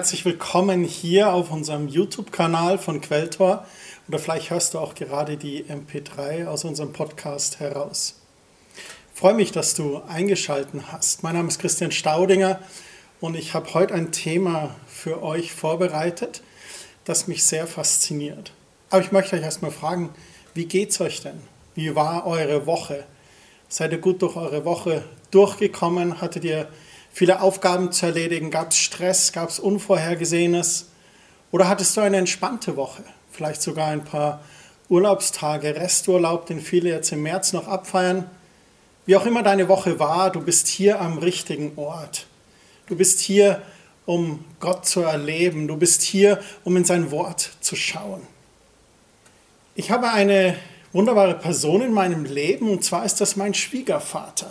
Herzlich willkommen hier auf unserem YouTube-Kanal von Quelltor. Oder vielleicht hörst du auch gerade die MP3 aus unserem Podcast heraus. Ich freue mich, dass du eingeschaltet hast. Mein Name ist Christian Staudinger und ich habe heute ein Thema für euch vorbereitet, das mich sehr fasziniert. Aber ich möchte euch erstmal fragen, wie geht's euch denn? Wie war eure Woche? Seid ihr gut durch eure Woche durchgekommen? Hattet ihr viele Aufgaben zu erledigen? Gab es Stress? Gab es Unvorhergesehenes? Oder hattest du eine entspannte Woche? Vielleicht sogar ein paar Urlaubstage, Resturlaub, den viele jetzt im März noch abfeiern. Wie auch immer deine Woche war, du bist hier am richtigen Ort. Du bist hier, um Gott zu erleben. Du bist hier, um in sein Wort zu schauen. Ich habe eine wunderbare Person in meinem Leben und zwar ist das mein Schwiegervater.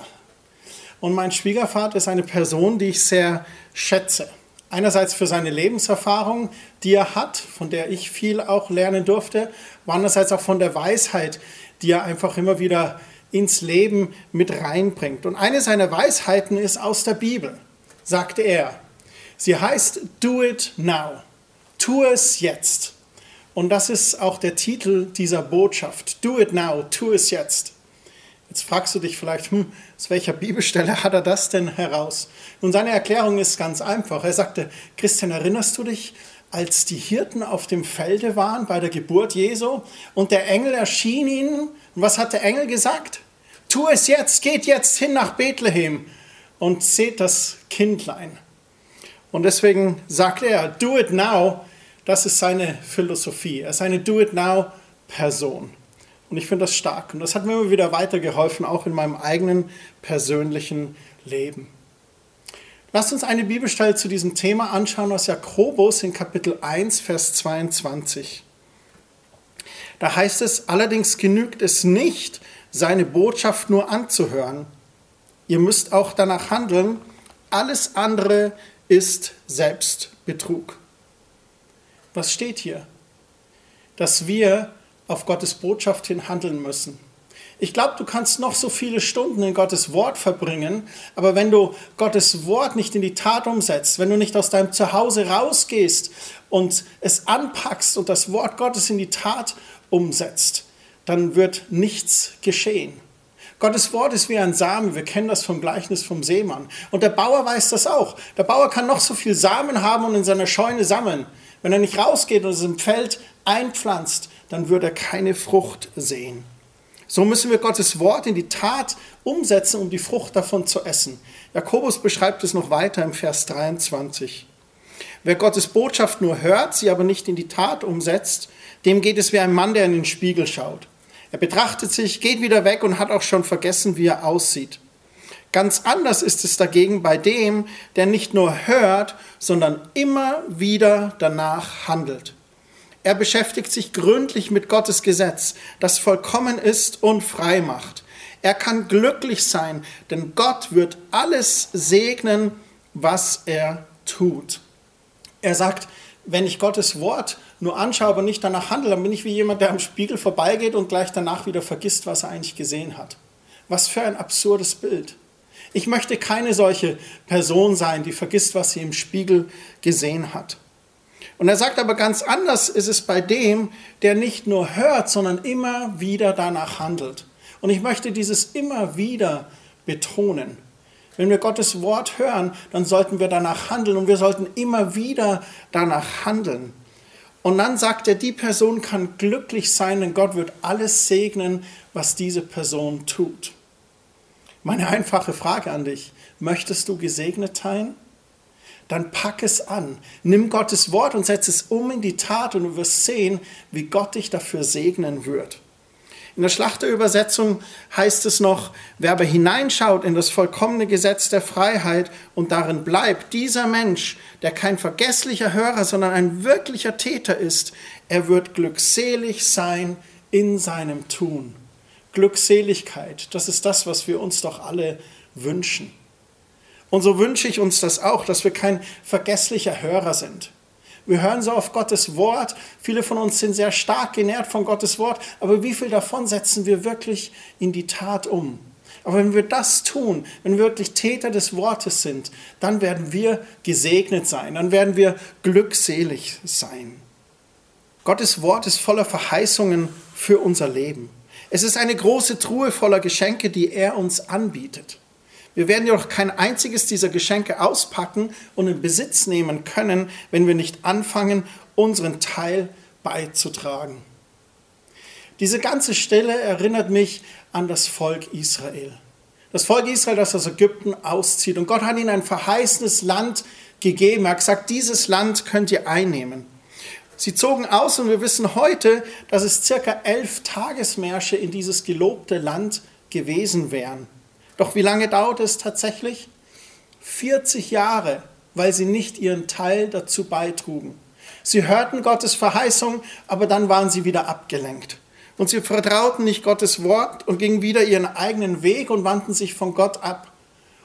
Und mein Schwiegervater ist eine Person, die ich sehr schätze. Einerseits für seine Lebenserfahrung, die er hat, von der ich viel auch lernen durfte, aber andererseits auch von der Weisheit, die er einfach immer wieder ins Leben mit reinbringt. Und eine seiner Weisheiten ist aus der Bibel, sagte er. Sie heißt Do it now. Tu es jetzt. Und das ist auch der Titel dieser Botschaft. Do it now. Tu es jetzt. Jetzt fragst du dich vielleicht, hm, aus welcher Bibelstelle hat er das denn heraus? Nun, seine Erklärung ist ganz einfach. Er sagte, Christian, erinnerst du dich, als die Hirten auf dem Felde waren bei der Geburt Jesu und der Engel erschien ihnen? Und was hat der Engel gesagt? Tu es jetzt, geht jetzt hin nach Bethlehem und seht das Kindlein. Und deswegen sagt er, do it now, das ist seine Philosophie. Er ist eine do it now Person. Und ich finde das stark. Und das hat mir immer wieder weitergeholfen, auch in meinem eigenen persönlichen Leben. Lasst uns eine Bibelstelle zu diesem Thema anschauen aus Jakobus in Kapitel 1, Vers 22. Da heißt es, allerdings genügt es nicht, seine Botschaft nur anzuhören. Ihr müsst auch danach handeln. Alles andere ist Selbstbetrug. Was steht hier? Dass wir auf Gottes Botschaft hin handeln müssen. Ich glaube, du kannst noch so viele Stunden in Gottes Wort verbringen, aber wenn du Gottes Wort nicht in die Tat umsetzt, wenn du nicht aus deinem Zuhause rausgehst und es anpackst und das Wort Gottes in die Tat umsetzt, dann wird nichts geschehen. Gottes Wort ist wie ein Samen. Wir kennen das vom Gleichnis vom Seemann. Und der Bauer weiß das auch. Der Bauer kann noch so viel Samen haben und in seiner Scheune sammeln. Wenn er nicht rausgeht und es im Feld einpflanzt, dann wird er keine Frucht sehen. So müssen wir Gottes Wort in die Tat umsetzen, um die Frucht davon zu essen. Jakobus beschreibt es noch weiter im Vers 23. Wer Gottes Botschaft nur hört, sie aber nicht in die Tat umsetzt, dem geht es wie ein Mann, der in den Spiegel schaut. Er betrachtet sich, geht wieder weg und hat auch schon vergessen, wie er aussieht. Ganz anders ist es dagegen bei dem, der nicht nur hört, sondern immer wieder danach handelt. Er beschäftigt sich gründlich mit Gottes Gesetz, das vollkommen ist und frei macht. Er kann glücklich sein, denn Gott wird alles segnen, was er tut. Er sagt, wenn ich Gottes Wort nur anschaue, aber nicht danach handle, dann bin ich wie jemand, der am Spiegel vorbeigeht und gleich danach wieder vergisst, was er eigentlich gesehen hat. Was für ein absurdes Bild. Ich möchte keine solche Person sein, die vergisst, was sie im Spiegel gesehen hat. Und er sagt aber ganz anders ist es bei dem, der nicht nur hört, sondern immer wieder danach handelt. Und ich möchte dieses immer wieder betonen. Wenn wir Gottes Wort hören, dann sollten wir danach handeln und wir sollten immer wieder danach handeln. Und dann sagt er, die Person kann glücklich sein, denn Gott wird alles segnen, was diese Person tut. Meine einfache Frage an dich, möchtest du gesegnet sein? Dann pack es an. Nimm Gottes Wort und setz es um in die Tat und du wirst sehen, wie Gott dich dafür segnen wird. In der Schlachterübersetzung heißt es noch, wer aber hineinschaut in das vollkommene Gesetz der Freiheit und darin bleibt, dieser Mensch, der kein vergesslicher Hörer, sondern ein wirklicher Täter ist, er wird glückselig sein in seinem Tun. Glückseligkeit, das ist das, was wir uns doch alle wünschen. Und so wünsche ich uns das auch, dass wir kein vergesslicher Hörer sind. Wir hören so auf Gottes Wort. Viele von uns sind sehr stark genährt von Gottes Wort. Aber wie viel davon setzen wir wirklich in die Tat um? Aber wenn wir das tun, wenn wir wirklich Täter des Wortes sind, dann werden wir gesegnet sein, dann werden wir glückselig sein. Gottes Wort ist voller Verheißungen für unser Leben. Es ist eine große Truhe voller Geschenke, die er uns anbietet. Wir werden jedoch kein einziges dieser Geschenke auspacken und in Besitz nehmen können, wenn wir nicht anfangen, unseren Teil beizutragen. Diese ganze Stelle erinnert mich an das Volk Israel. Das Volk Israel, das aus Ägypten auszieht. Und Gott hat ihnen ein verheißenes Land gegeben. Er hat gesagt, dieses Land könnt ihr einnehmen. Sie zogen aus und wir wissen heute, dass es circa elf Tagesmärsche in dieses gelobte Land gewesen wären. Doch wie lange dauert es tatsächlich? 40 Jahre, weil sie nicht ihren Teil dazu beitrugen. Sie hörten Gottes Verheißung, aber dann waren sie wieder abgelenkt. Und sie vertrauten nicht Gottes Wort und gingen wieder ihren eigenen Weg und wandten sich von Gott ab.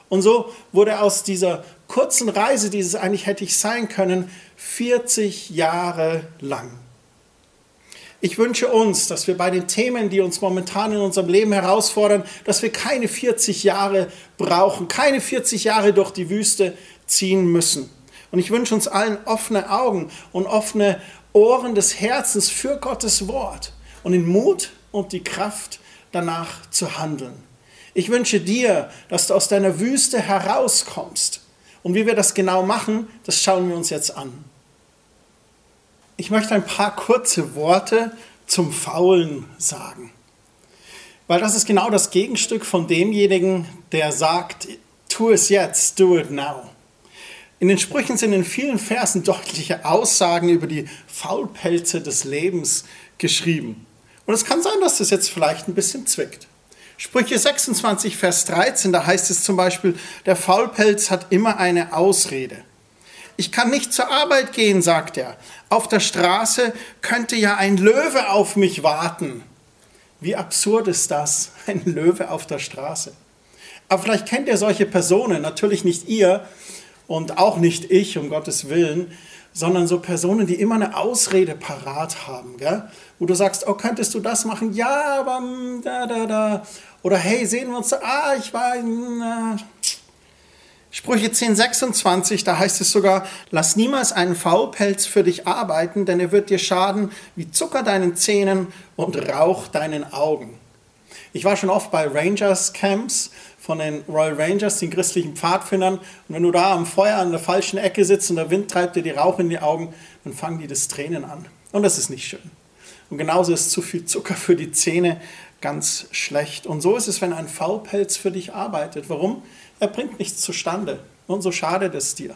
Und so wurde aus dieser kurzen Reise, die es eigentlich hätte ich sein können, 40 Jahre lang. Ich wünsche uns, dass wir bei den Themen, die uns momentan in unserem Leben herausfordern, dass wir keine 40 Jahre brauchen, keine 40 Jahre durch die Wüste ziehen müssen. Und ich wünsche uns allen offene Augen und offene Ohren des Herzens für Gottes Wort und den Mut und die Kraft danach zu handeln. Ich wünsche dir, dass du aus deiner Wüste herauskommst. Und wie wir das genau machen, das schauen wir uns jetzt an. Ich möchte ein paar kurze Worte zum Faulen sagen. Weil das ist genau das Gegenstück von demjenigen, der sagt, tu es jetzt, do it now. In den Sprüchen sind in vielen Versen deutliche Aussagen über die Faulpelze des Lebens geschrieben. Und es kann sein, dass das jetzt vielleicht ein bisschen zwickt. Sprüche 26, Vers 13, da heißt es zum Beispiel, der Faulpelz hat immer eine Ausrede. Ich kann nicht zur Arbeit gehen, sagt er. Auf der Straße könnte ja ein Löwe auf mich warten. Wie absurd ist das, ein Löwe auf der Straße? Aber vielleicht kennt ihr solche Personen, natürlich nicht ihr und auch nicht ich, um Gottes Willen, sondern so Personen, die immer eine Ausrede parat haben, gell? wo du sagst, oh, könntest du das machen? Ja, aber mm, da, da, da. Oder hey, sehen wir uns? Ah, ich war in... Sprüche 10, 26, da heißt es sogar, lass niemals einen Faulpelz für dich arbeiten, denn er wird dir schaden wie Zucker deinen Zähnen und Rauch deinen Augen. Ich war schon oft bei Rangers Camps von den Royal Rangers, den christlichen Pfadfindern. Und wenn du da am Feuer an der falschen Ecke sitzt und der Wind treibt dir die Rauch in die Augen, dann fangen die das Tränen an. Und das ist nicht schön. Und genauso ist zu viel Zucker für die Zähne ganz schlecht. Und so ist es, wenn ein Faulpelz für dich arbeitet. Warum? Er bringt nichts zustande. Und so schadet es dir.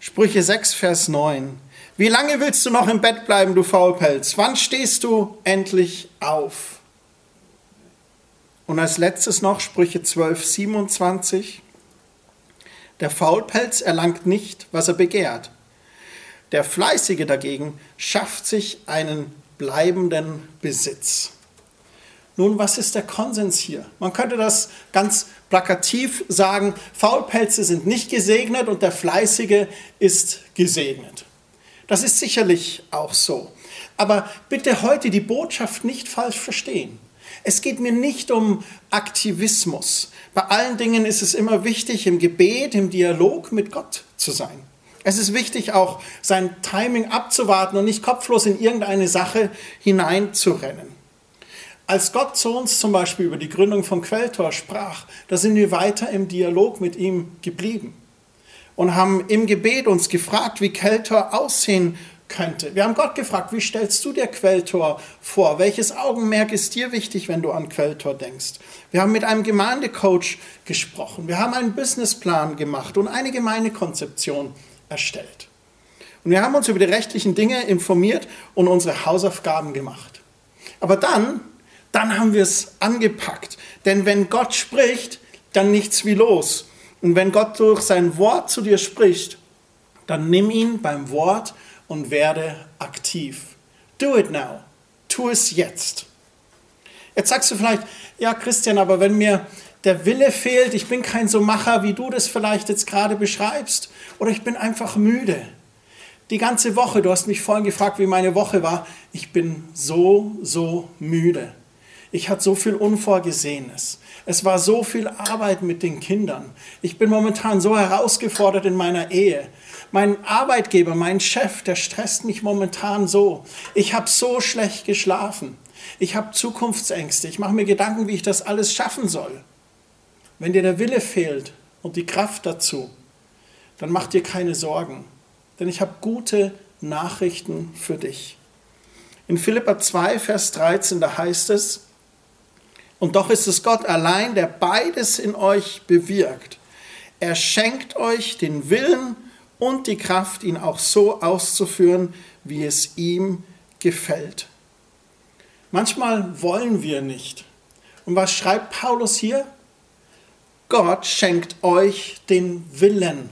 Sprüche 6, Vers 9. Wie lange willst du noch im Bett bleiben, du Faulpelz? Wann stehst du endlich auf? Und als letztes noch Sprüche 12, 27. Der Faulpelz erlangt nicht, was er begehrt. Der Fleißige dagegen schafft sich einen bleibenden Besitz. Nun, was ist der Konsens hier? Man könnte das ganz plakativ sagen, Faulpelze sind nicht gesegnet und der Fleißige ist gesegnet. Das ist sicherlich auch so. Aber bitte heute die Botschaft nicht falsch verstehen. Es geht mir nicht um Aktivismus. Bei allen Dingen ist es immer wichtig, im Gebet, im Dialog mit Gott zu sein. Es ist wichtig, auch sein Timing abzuwarten und nicht kopflos in irgendeine Sache hineinzurennen. Als Gott zu uns zum Beispiel über die Gründung von Quelltor sprach, da sind wir weiter im Dialog mit ihm geblieben und haben im Gebet uns gefragt, wie Quelltor aussehen könnte. Wir haben Gott gefragt, wie stellst du dir Quelltor vor? Welches Augenmerk ist dir wichtig, wenn du an Quelltor denkst? Wir haben mit einem Gemeindecoach gesprochen. Wir haben einen Businessplan gemacht und eine Gemeindekonzeption erstellt. Und wir haben uns über die rechtlichen Dinge informiert und unsere Hausaufgaben gemacht. Aber dann, dann haben wir es angepackt. Denn wenn Gott spricht, dann nichts wie los. Und wenn Gott durch sein Wort zu dir spricht, dann nimm ihn beim Wort und werde aktiv. Do it now. Tu es jetzt. Jetzt sagst du vielleicht, ja Christian, aber wenn mir der Wille fehlt, ich bin kein so Macher, wie du das vielleicht jetzt gerade beschreibst, oder ich bin einfach müde. Die ganze Woche, du hast mich vorhin gefragt, wie meine Woche war, ich bin so, so müde. Ich hatte so viel Unvorgesehenes. Es war so viel Arbeit mit den Kindern. Ich bin momentan so herausgefordert in meiner Ehe. Mein Arbeitgeber, mein Chef, der stresst mich momentan so. Ich habe so schlecht geschlafen. Ich habe Zukunftsängste. Ich mache mir Gedanken, wie ich das alles schaffen soll. Wenn dir der Wille fehlt und die Kraft dazu, dann mach dir keine Sorgen. Denn ich habe gute Nachrichten für dich. In Philippa 2, Vers 13, da heißt es, und doch ist es Gott allein, der beides in euch bewirkt. Er schenkt euch den Willen und die Kraft, ihn auch so auszuführen, wie es ihm gefällt. Manchmal wollen wir nicht. Und was schreibt Paulus hier? Gott schenkt euch den Willen.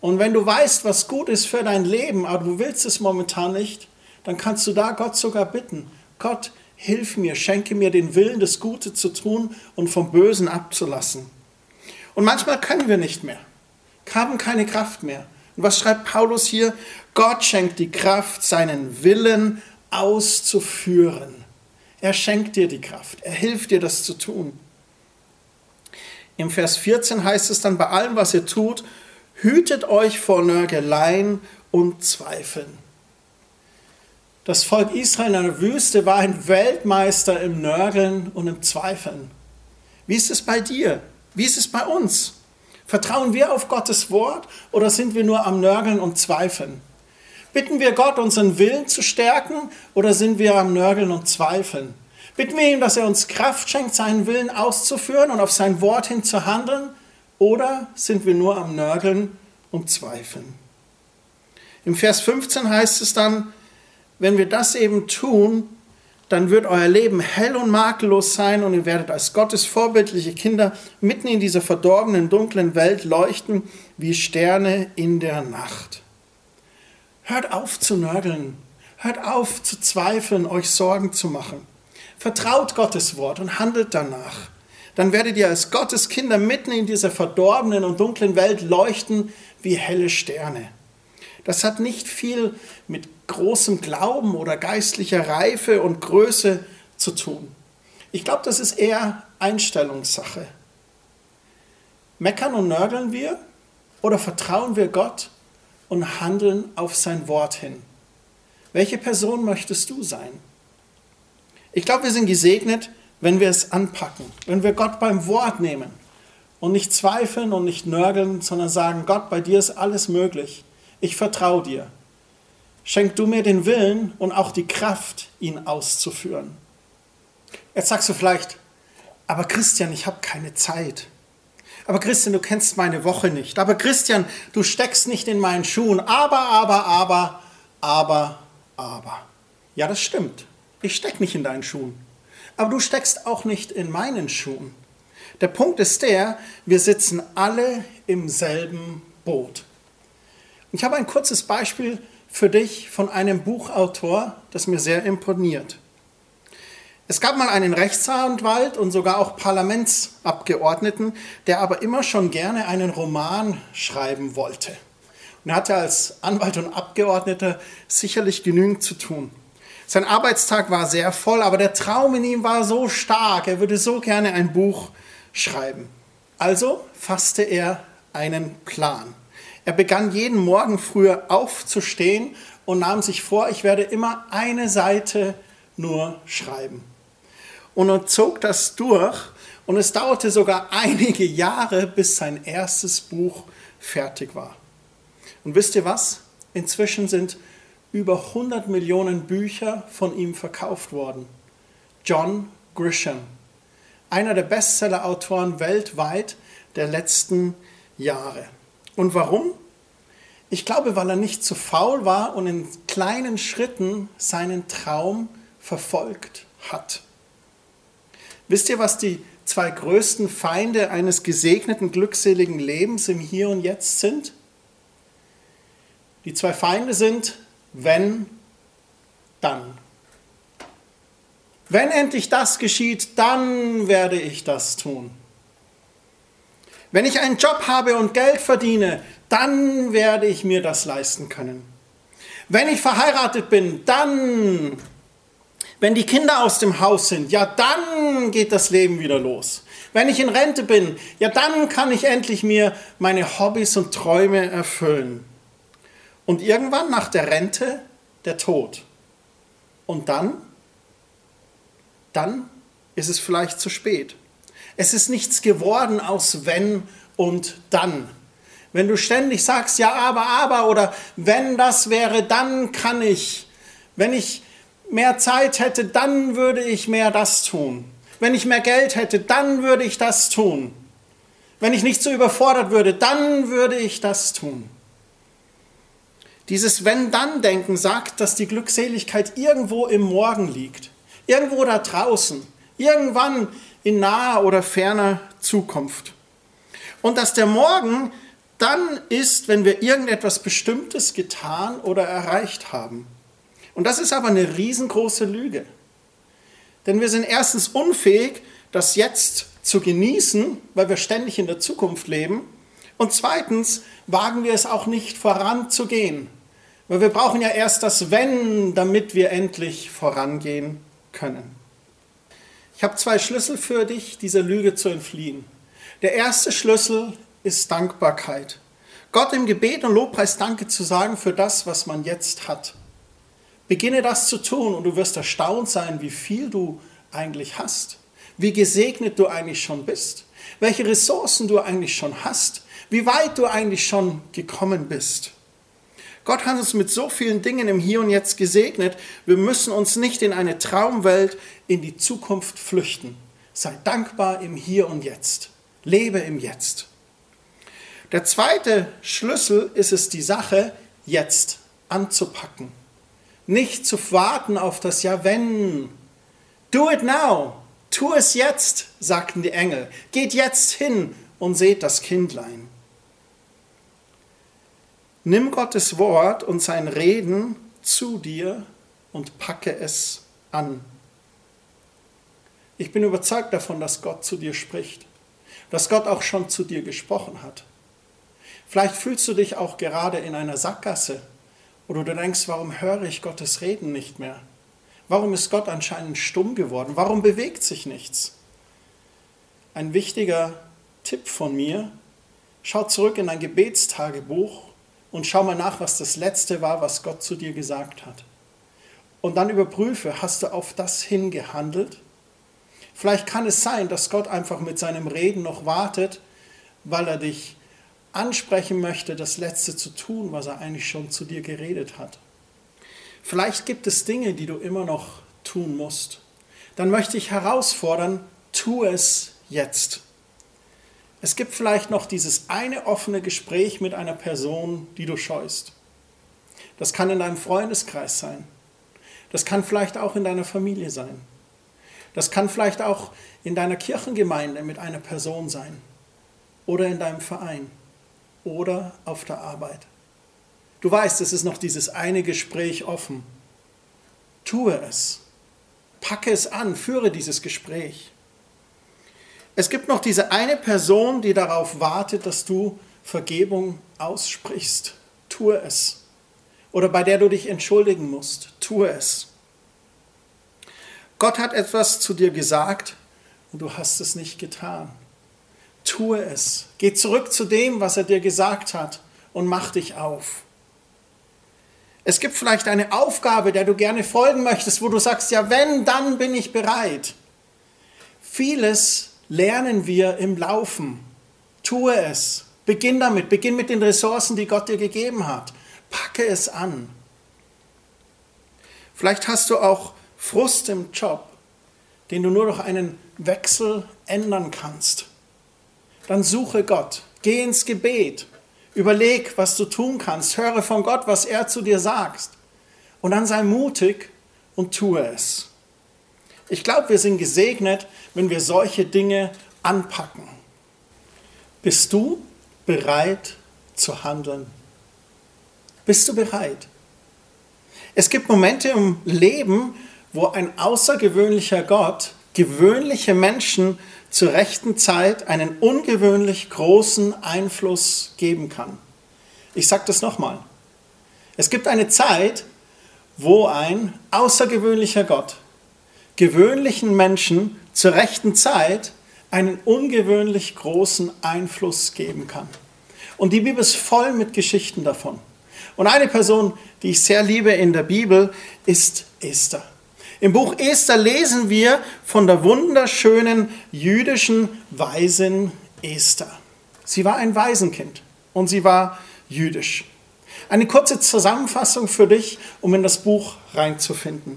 Und wenn du weißt, was gut ist für dein Leben, aber du willst es momentan nicht, dann kannst du da Gott sogar bitten. Gott, hilf mir, schenke mir den Willen, das Gute zu tun und vom Bösen abzulassen. Und manchmal können wir nicht mehr, haben keine Kraft mehr. Und was schreibt Paulus hier? Gott schenkt die Kraft, seinen Willen auszuführen. Er schenkt dir die Kraft, er hilft dir, das zu tun. Im Vers 14 heißt es dann, bei allem, was ihr tut, hütet euch vor Nörgeleien und Zweifeln. Das Volk Israel in der Wüste war ein Weltmeister im Nörgeln und im Zweifeln. Wie ist es bei dir? Wie ist es bei uns? Vertrauen wir auf Gottes Wort oder sind wir nur am Nörgeln und Zweifeln? Bitten wir Gott, unseren Willen zu stärken oder sind wir am Nörgeln und Zweifeln? Bitten wir ihm, dass er uns Kraft schenkt, seinen Willen auszuführen und auf sein Wort hin zu handeln oder sind wir nur am Nörgeln und Zweifeln? Im Vers 15 heißt es dann, wenn wir das eben tun, dann wird euer Leben hell und makellos sein und ihr werdet als Gottes vorbildliche Kinder mitten in dieser verdorbenen, dunklen Welt leuchten wie Sterne in der Nacht. Hört auf zu nörgeln, hört auf zu zweifeln, euch Sorgen zu machen. Vertraut Gottes Wort und handelt danach. Dann werdet ihr als Gottes Kinder mitten in dieser verdorbenen und dunklen Welt leuchten wie helle Sterne. Das hat nicht viel mit großem Glauben oder geistlicher Reife und Größe zu tun. Ich glaube, das ist eher Einstellungssache. Meckern und nörgeln wir oder vertrauen wir Gott und handeln auf sein Wort hin? Welche Person möchtest du sein? Ich glaube, wir sind gesegnet, wenn wir es anpacken, wenn wir Gott beim Wort nehmen und nicht zweifeln und nicht nörgeln, sondern sagen, Gott, bei dir ist alles möglich ich vertraue dir. Schenk du mir den Willen und auch die Kraft, ihn auszuführen. Jetzt sagst du vielleicht, aber Christian, ich habe keine Zeit. Aber Christian, du kennst meine Woche nicht. Aber Christian, du steckst nicht in meinen Schuhen. Aber, aber, aber, aber, aber. Ja, das stimmt. Ich stecke nicht in deinen Schuhen. Aber du steckst auch nicht in meinen Schuhen. Der Punkt ist der, wir sitzen alle im selben Boot. Ich habe ein kurzes Beispiel für dich von einem Buchautor, das mir sehr imponiert. Es gab mal einen Rechtsanwalt und sogar auch Parlamentsabgeordneten, der aber immer schon gerne einen Roman schreiben wollte. Und er hatte als Anwalt und Abgeordneter sicherlich genügend zu tun. Sein Arbeitstag war sehr voll, aber der Traum in ihm war so stark, er würde so gerne ein Buch schreiben. Also fasste er einen Plan. Er begann jeden Morgen früher aufzustehen und nahm sich vor, ich werde immer eine Seite nur schreiben. Und er zog das durch und es dauerte sogar einige Jahre, bis sein erstes Buch fertig war. Und wisst ihr was? Inzwischen sind über 100 Millionen Bücher von ihm verkauft worden. John Grisham, einer der Bestseller-Autoren weltweit der letzten Jahre. Und warum? Ich glaube, weil er nicht zu faul war und in kleinen Schritten seinen Traum verfolgt hat. Wisst ihr, was die zwei größten Feinde eines gesegneten, glückseligen Lebens im Hier und Jetzt sind? Die zwei Feinde sind, wenn, dann. Wenn endlich das geschieht, dann werde ich das tun. Wenn ich einen Job habe und Geld verdiene, dann werde ich mir das leisten können. Wenn ich verheiratet bin, dann. Wenn die Kinder aus dem Haus sind, ja, dann geht das Leben wieder los. Wenn ich in Rente bin, ja, dann kann ich endlich mir meine Hobbys und Träume erfüllen. Und irgendwann nach der Rente der Tod. Und dann, dann ist es vielleicht zu spät. Es ist nichts geworden aus wenn und dann. Wenn du ständig sagst, ja, aber, aber oder wenn das wäre, dann kann ich. Wenn ich mehr Zeit hätte, dann würde ich mehr das tun. Wenn ich mehr Geld hätte, dann würde ich das tun. Wenn ich nicht so überfordert würde, dann würde ich das tun. Dieses Wenn-Dann-Denken sagt, dass die Glückseligkeit irgendwo im Morgen liegt, irgendwo da draußen, irgendwann in naher oder ferner Zukunft. Und dass der Morgen dann ist, wenn wir irgendetwas Bestimmtes getan oder erreicht haben. Und das ist aber eine riesengroße Lüge. Denn wir sind erstens unfähig, das jetzt zu genießen, weil wir ständig in der Zukunft leben. Und zweitens wagen wir es auch nicht voranzugehen, weil wir brauchen ja erst das Wenn, damit wir endlich vorangehen können. Ich habe zwei Schlüssel für dich, dieser Lüge zu entfliehen. Der erste Schlüssel ist Dankbarkeit. Gott im Gebet und Lobpreis Danke zu sagen für das, was man jetzt hat. Beginne das zu tun und du wirst erstaunt sein, wie viel du eigentlich hast, wie gesegnet du eigentlich schon bist, welche Ressourcen du eigentlich schon hast, wie weit du eigentlich schon gekommen bist. Gott hat uns mit so vielen Dingen im Hier und Jetzt gesegnet. Wir müssen uns nicht in eine Traumwelt in die Zukunft flüchten. Sei dankbar im Hier und Jetzt. Lebe im Jetzt. Der zweite Schlüssel ist es, die Sache jetzt anzupacken. Nicht zu warten auf das Ja, wenn. Do it now. Tu es jetzt, sagten die Engel. Geht jetzt hin und seht das Kindlein. Nimm Gottes Wort und sein Reden zu dir und packe es an. Ich bin überzeugt davon, dass Gott zu dir spricht, dass Gott auch schon zu dir gesprochen hat. Vielleicht fühlst du dich auch gerade in einer Sackgasse oder du denkst, warum höre ich Gottes Reden nicht mehr? Warum ist Gott anscheinend stumm geworden? Warum bewegt sich nichts? Ein wichtiger Tipp von mir, schau zurück in dein Gebetstagebuch und schau mal nach, was das Letzte war, was Gott zu dir gesagt hat. Und dann überprüfe, hast du auf das hingehandelt? Vielleicht kann es sein, dass Gott einfach mit seinem Reden noch wartet, weil er dich ansprechen möchte, das Letzte zu tun, was er eigentlich schon zu dir geredet hat. Vielleicht gibt es Dinge, die du immer noch tun musst. Dann möchte ich herausfordern, tu es jetzt. Es gibt vielleicht noch dieses eine offene Gespräch mit einer Person, die du scheust. Das kann in deinem Freundeskreis sein. Das kann vielleicht auch in deiner Familie sein. Das kann vielleicht auch in deiner Kirchengemeinde mit einer Person sein oder in deinem Verein oder auf der Arbeit. Du weißt, es ist noch dieses eine Gespräch offen. Tue es. Packe es an, führe dieses Gespräch. Es gibt noch diese eine Person, die darauf wartet, dass du Vergebung aussprichst. Tue es. Oder bei der du dich entschuldigen musst. Tue es. Gott hat etwas zu dir gesagt und du hast es nicht getan. Tue es. Geh zurück zu dem, was er dir gesagt hat und mach dich auf. Es gibt vielleicht eine Aufgabe, der du gerne folgen möchtest, wo du sagst, ja, wenn, dann bin ich bereit. Vieles lernen wir im Laufen. Tue es. Beginn damit. Beginn mit den Ressourcen, die Gott dir gegeben hat. Packe es an. Vielleicht hast du auch Frust im Job, den du nur durch einen Wechsel ändern kannst dann suche Gott. Geh ins Gebet. Überleg, was du tun kannst. Höre von Gott, was er zu dir sagt. Und dann sei mutig und tue es. Ich glaube, wir sind gesegnet, wenn wir solche Dinge anpacken. Bist du bereit zu handeln? Bist du bereit? Es gibt Momente im Leben, wo ein außergewöhnlicher Gott gewöhnliche Menschen zur rechten Zeit einen ungewöhnlich großen Einfluss geben kann. Ich sage das nochmal. Es gibt eine Zeit, wo ein außergewöhnlicher Gott gewöhnlichen Menschen zur rechten Zeit einen ungewöhnlich großen Einfluss geben kann. Und die Bibel ist voll mit Geschichten davon. Und eine Person, die ich sehr liebe in der Bibel, ist Esther. Im Buch Esther lesen wir von der wunderschönen jüdischen Waisin Esther. Sie war ein Waisenkind und sie war jüdisch. Eine kurze Zusammenfassung für dich, um in das Buch reinzufinden.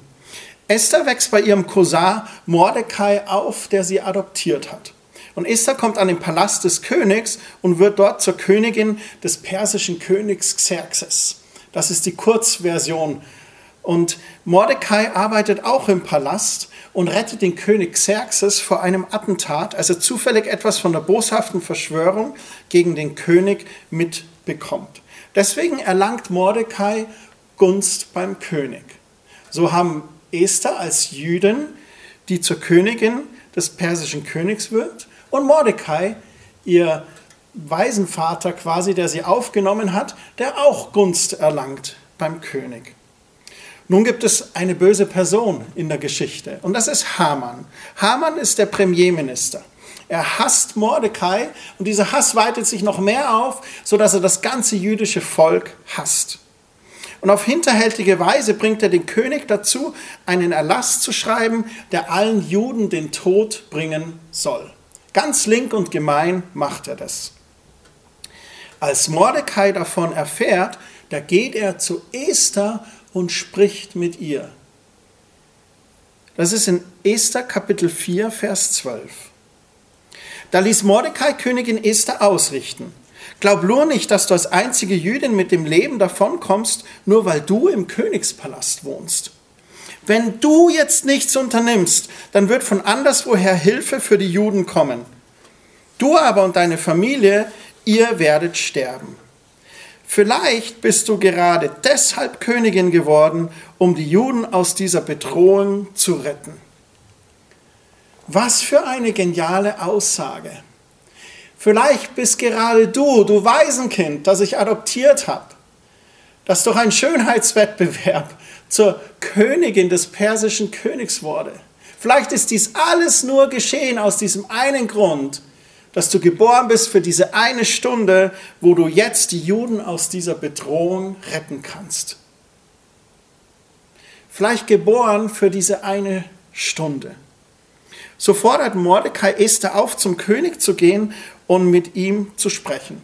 Esther wächst bei ihrem Cousin Mordecai auf, der sie adoptiert hat. Und Esther kommt an den Palast des Königs und wird dort zur Königin des persischen Königs Xerxes. Das ist die Kurzversion. Und Mordecai arbeitet auch im Palast und rettet den König Xerxes vor einem Attentat, als er zufällig etwas von der boshaften Verschwörung gegen den König mitbekommt. Deswegen erlangt Mordecai Gunst beim König. So haben Esther als Jüdin, die zur Königin des persischen Königs wird, und Mordecai, ihr Waisenvater quasi, der sie aufgenommen hat, der auch Gunst erlangt beim König. Nun gibt es eine böse Person in der Geschichte und das ist Haman. Haman ist der Premierminister. Er hasst Mordecai und dieser Hass weitet sich noch mehr auf, sodass er das ganze jüdische Volk hasst. Und auf hinterhältige Weise bringt er den König dazu, einen Erlass zu schreiben, der allen Juden den Tod bringen soll. Ganz link und gemein macht er das. Als Mordecai davon erfährt, da geht er zu Esther und spricht mit ihr. Das ist in Esther Kapitel 4, Vers 12. Da ließ Mordecai Königin Esther ausrichten. Glaub nur nicht, dass du als einzige Jüdin mit dem Leben davonkommst, nur weil du im Königspalast wohnst. Wenn du jetzt nichts unternimmst, dann wird von anderswoher Hilfe für die Juden kommen. Du aber und deine Familie, ihr werdet sterben. Vielleicht bist du gerade deshalb Königin geworden, um die Juden aus dieser Bedrohung zu retten. Was für eine geniale Aussage. Vielleicht bist gerade du, du Waisenkind, das ich adoptiert habe, das durch einen Schönheitswettbewerb zur Königin des persischen Königs wurde. Vielleicht ist dies alles nur geschehen aus diesem einen Grund, dass du geboren bist für diese eine Stunde, wo du jetzt die Juden aus dieser Bedrohung retten kannst. Vielleicht geboren für diese eine Stunde. So fordert Mordecai Esther auf, zum König zu gehen und mit ihm zu sprechen.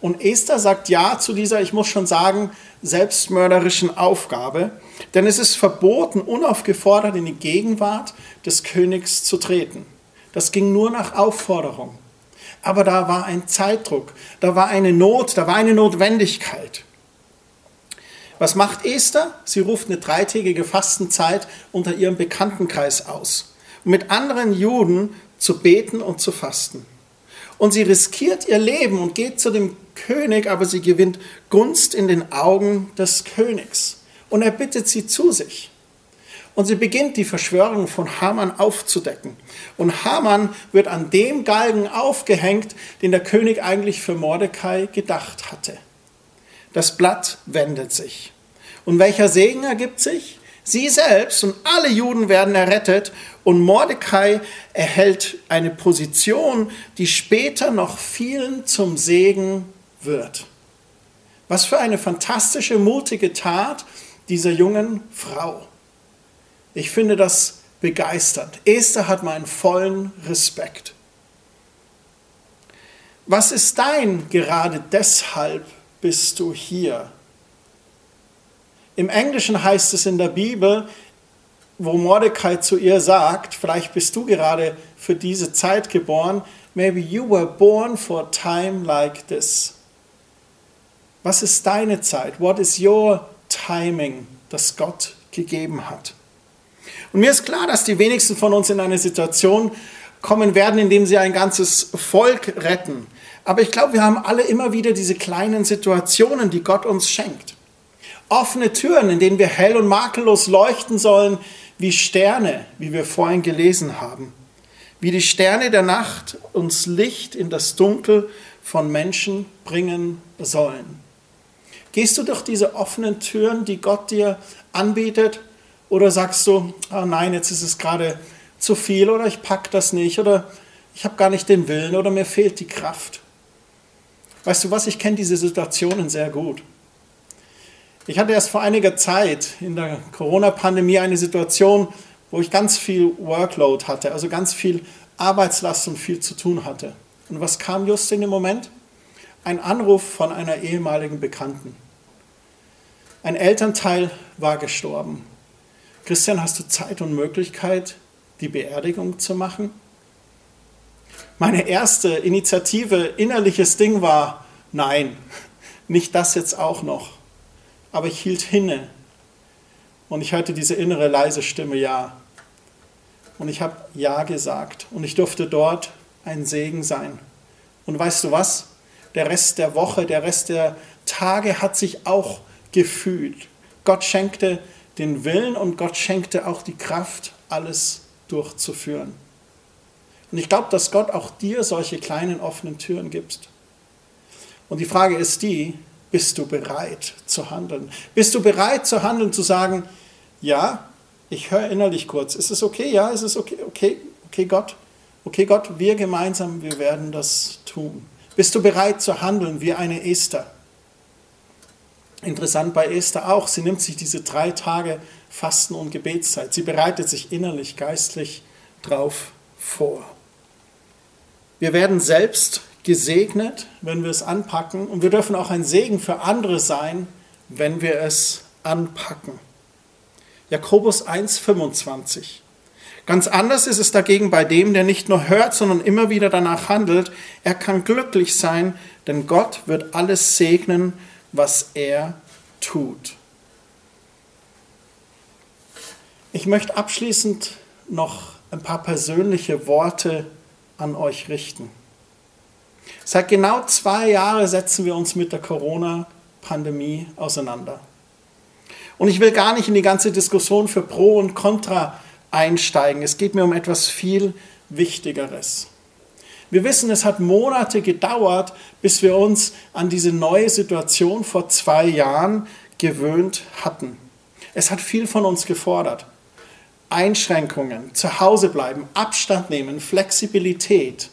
Und Esther sagt ja zu dieser, ich muss schon sagen, selbstmörderischen Aufgabe, denn es ist verboten, unaufgefordert in die Gegenwart des Königs zu treten. Das ging nur nach Aufforderung. Aber da war ein Zeitdruck, da war eine Not, da war eine Notwendigkeit. Was macht Esther? Sie ruft eine dreitägige Fastenzeit unter ihrem Bekanntenkreis aus, um mit anderen Juden zu beten und zu fasten. Und sie riskiert ihr Leben und geht zu dem König, aber sie gewinnt Gunst in den Augen des Königs. Und er bittet sie zu sich. Und sie beginnt die Verschwörung von Haman aufzudecken. Und Haman wird an dem Galgen aufgehängt, den der König eigentlich für Mordecai gedacht hatte. Das Blatt wendet sich. Und welcher Segen ergibt sich? Sie selbst und alle Juden werden errettet und Mordecai erhält eine Position, die später noch vielen zum Segen wird. Was für eine fantastische, mutige Tat dieser jungen Frau. Ich finde das begeisternd. Esther hat meinen vollen Respekt. Was ist dein gerade deshalb bist du hier? Im Englischen heißt es in der Bibel, wo Mordecai zu ihr sagt, vielleicht bist du gerade für diese Zeit geboren, maybe you were born for a time like this. Was ist deine Zeit? What is your timing, das Gott gegeben hat? Und mir ist klar, dass die wenigsten von uns in eine Situation kommen werden, in dem sie ein ganzes Volk retten. Aber ich glaube, wir haben alle immer wieder diese kleinen Situationen, die Gott uns schenkt offene Türen, in denen wir hell und makellos leuchten sollen, wie Sterne, wie wir vorhin gelesen haben. Wie die Sterne der Nacht uns Licht in das Dunkel von Menschen bringen sollen. Gehst du durch diese offenen Türen, die Gott dir anbietet, Oder sagst du, oh nein, jetzt ist es gerade zu viel oder ich pack das nicht oder ich habe gar nicht den Willen oder mir fehlt die Kraft. Weißt du was, ich kenne diese Situationen sehr gut. Ich hatte erst vor einiger Zeit in der Corona-Pandemie eine Situation, wo ich ganz viel Workload hatte, also ganz viel Arbeitslast und viel zu tun hatte. Und was kam just in dem Moment? Ein Anruf von einer ehemaligen Bekannten. Ein Elternteil war gestorben. Christian, hast du Zeit und Möglichkeit, die Beerdigung zu machen? Meine erste Initiative, innerliches Ding war, nein, nicht das jetzt auch noch. Aber ich hielt hinne und ich hörte diese innere leise Stimme, ja. Und ich habe ja gesagt und ich durfte dort ein Segen sein. Und weißt du was? Der Rest der Woche, der Rest der Tage hat sich auch gefühlt. Gott schenkte den Willen und Gott schenkte auch die Kraft, alles durchzuführen. Und ich glaube, dass Gott auch dir solche kleinen offenen Türen gibt. Und die Frage ist die, bist du bereit zu handeln? Bist du bereit zu handeln, zu sagen, ja, ich höre innerlich kurz, ist es okay? Ja, ist es okay? Okay, okay, Gott. Okay, Gott, wir gemeinsam, wir werden das tun. Bist du bereit zu handeln wie eine Esther? Interessant bei Esther auch, sie nimmt sich diese drei Tage Fasten und Gebetszeit. Sie bereitet sich innerlich, geistlich drauf vor. Wir werden selbst gesegnet, wenn wir es anpacken. Und wir dürfen auch ein Segen für andere sein, wenn wir es anpacken. Jakobus 1,25. Ganz anders ist es dagegen bei dem, der nicht nur hört, sondern immer wieder danach handelt. Er kann glücklich sein, denn Gott wird alles segnen, was er tut. Ich möchte abschließend noch ein paar persönliche Worte an euch richten. Seit genau zwei Jahren setzen wir uns mit der Corona-Pandemie auseinander. Und ich will gar nicht in die ganze Diskussion für Pro und Contra einsteigen. Es geht mir um etwas viel Wichtigeres. Wir wissen, es hat Monate gedauert, bis wir uns an diese neue Situation vor zwei Jahren gewöhnt hatten. Es hat viel von uns gefordert. Einschränkungen, zu Hause bleiben, Abstand nehmen, Flexibilität.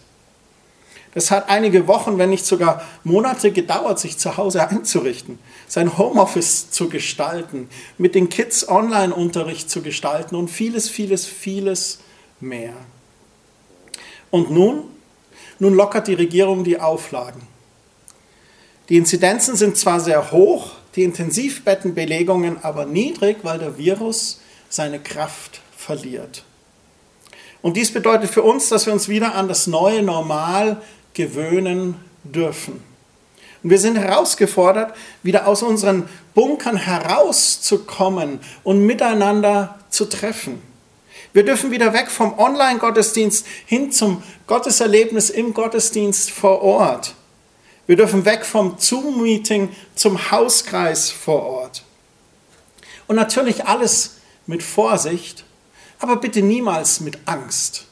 Das hat einige Wochen, wenn nicht sogar Monate gedauert, sich zu Hause einzurichten, sein Homeoffice zu gestalten, mit den Kids Online-Unterricht zu gestalten und vieles, vieles, vieles mehr. Und nun nun lockert die Regierung die Auflagen. Die Inzidenzen sind zwar sehr hoch, die Intensivbettenbelegungen aber niedrig, weil der Virus seine Kraft verliert. Und dies bedeutet für uns, dass wir uns wieder an das neue Normal gewöhnen dürfen. Und wir sind herausgefordert, wieder aus unseren Bunkern herauszukommen und miteinander zu treffen. Wir dürfen wieder weg vom Online-Gottesdienst hin zum Gotteserlebnis im Gottesdienst vor Ort. Wir dürfen weg vom Zoom-Meeting zum Hauskreis vor Ort. Und natürlich alles mit Vorsicht, aber bitte niemals mit Angst.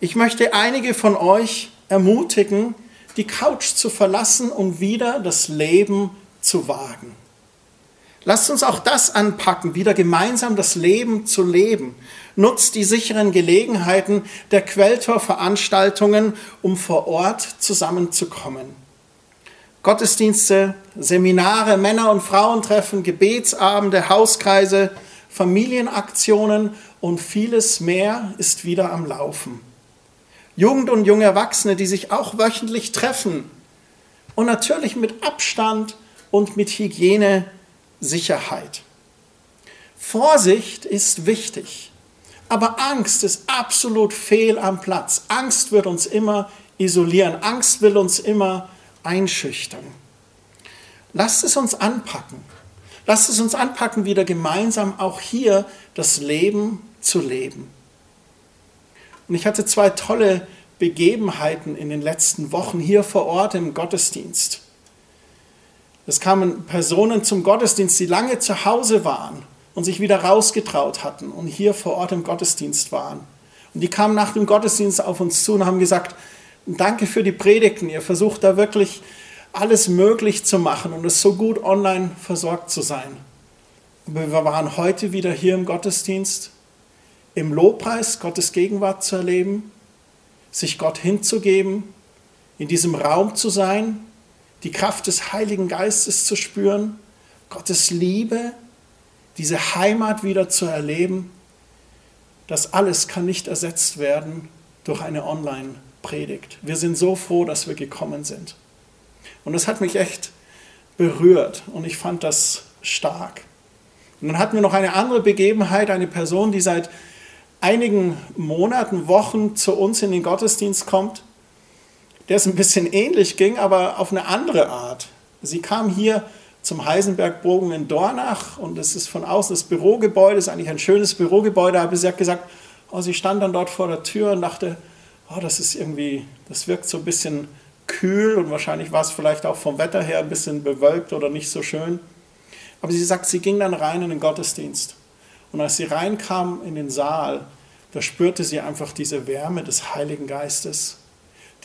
Ich möchte einige von euch ermutigen, die Couch zu verlassen und wieder das Leben zu wagen. Lasst uns auch das anpacken, wieder gemeinsam das Leben zu leben. Nutzt die sicheren Gelegenheiten der Quelltor-Veranstaltungen, um vor Ort zusammenzukommen. Gottesdienste, Seminare, Männer- und Frauentreffen, Gebetsabende, Hauskreise, Familienaktionen und vieles mehr ist wieder am Laufen. Jugend und junge Erwachsene, die sich auch wöchentlich treffen und natürlich mit Abstand und mit Hygiene Sicherheit. Vorsicht ist wichtig, aber Angst ist absolut fehl am Platz. Angst wird uns immer isolieren, Angst will uns immer einschüchtern. Lasst es uns anpacken. Lasst es uns anpacken, wieder gemeinsam auch hier das Leben zu leben. Und ich hatte zwei tolle Begebenheiten in den letzten Wochen hier vor Ort im Gottesdienst. Es kamen Personen zum Gottesdienst, die lange zu Hause waren und sich wieder rausgetraut hatten und hier vor Ort im Gottesdienst waren. Und die kamen nach dem Gottesdienst auf uns zu und haben gesagt, danke für die Predigten, ihr versucht da wirklich alles möglich zu machen und es so gut online versorgt zu sein. Aber wir waren heute wieder hier im Gottesdienst, im Lobpreis Gottes Gegenwart zu erleben, sich Gott hinzugeben, in diesem Raum zu sein, die Kraft des Heiligen Geistes zu spüren, Gottes Liebe, diese Heimat wieder zu erleben. Das alles kann nicht ersetzt werden durch eine Online-Predigt. Wir sind so froh, dass wir gekommen sind. Und das hat mich echt berührt und ich fand das stark. Und dann hatten wir noch eine andere Begebenheit, eine Person, die seit einigen Monaten, Wochen zu uns in den Gottesdienst kommt, der es ein bisschen ähnlich ging, aber auf eine andere Art. Sie kam hier zum Heisenbergbogen in Dornach und es ist von außen das Bürogebäude, ist eigentlich ein schönes Bürogebäude, aber sie hat gesagt, oh, sie stand dann dort vor der Tür und dachte, oh, das ist irgendwie, das wirkt so ein bisschen kühl und wahrscheinlich war es vielleicht auch vom Wetter her ein bisschen bewölkt oder nicht so schön. Aber sie sagt, sie ging dann rein in den Gottesdienst. Und als sie reinkam in den Saal, da spürte sie einfach diese Wärme des Heiligen Geistes,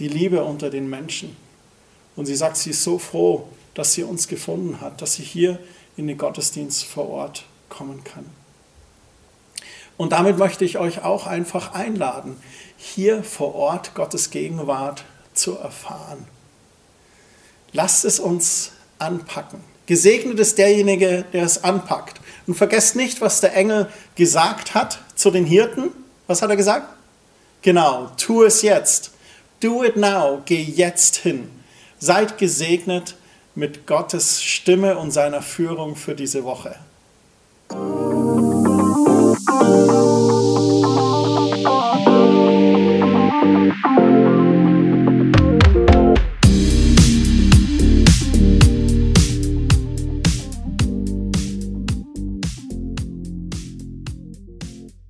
die Liebe unter den Menschen. Und sie sagt, sie ist so froh, dass sie uns gefunden hat, dass sie hier in den Gottesdienst vor Ort kommen kann. Und damit möchte ich euch auch einfach einladen, hier vor Ort Gottes Gegenwart zu erfahren. Lasst es uns anpacken. Gesegnet ist derjenige, der es anpackt. Und vergesst nicht, was der Engel gesagt hat zu den Hirten. Was hat er gesagt? Genau, tu es jetzt. Do it now. Geh jetzt hin. Seid gesegnet mit Gottes Stimme und seiner Führung für diese Woche.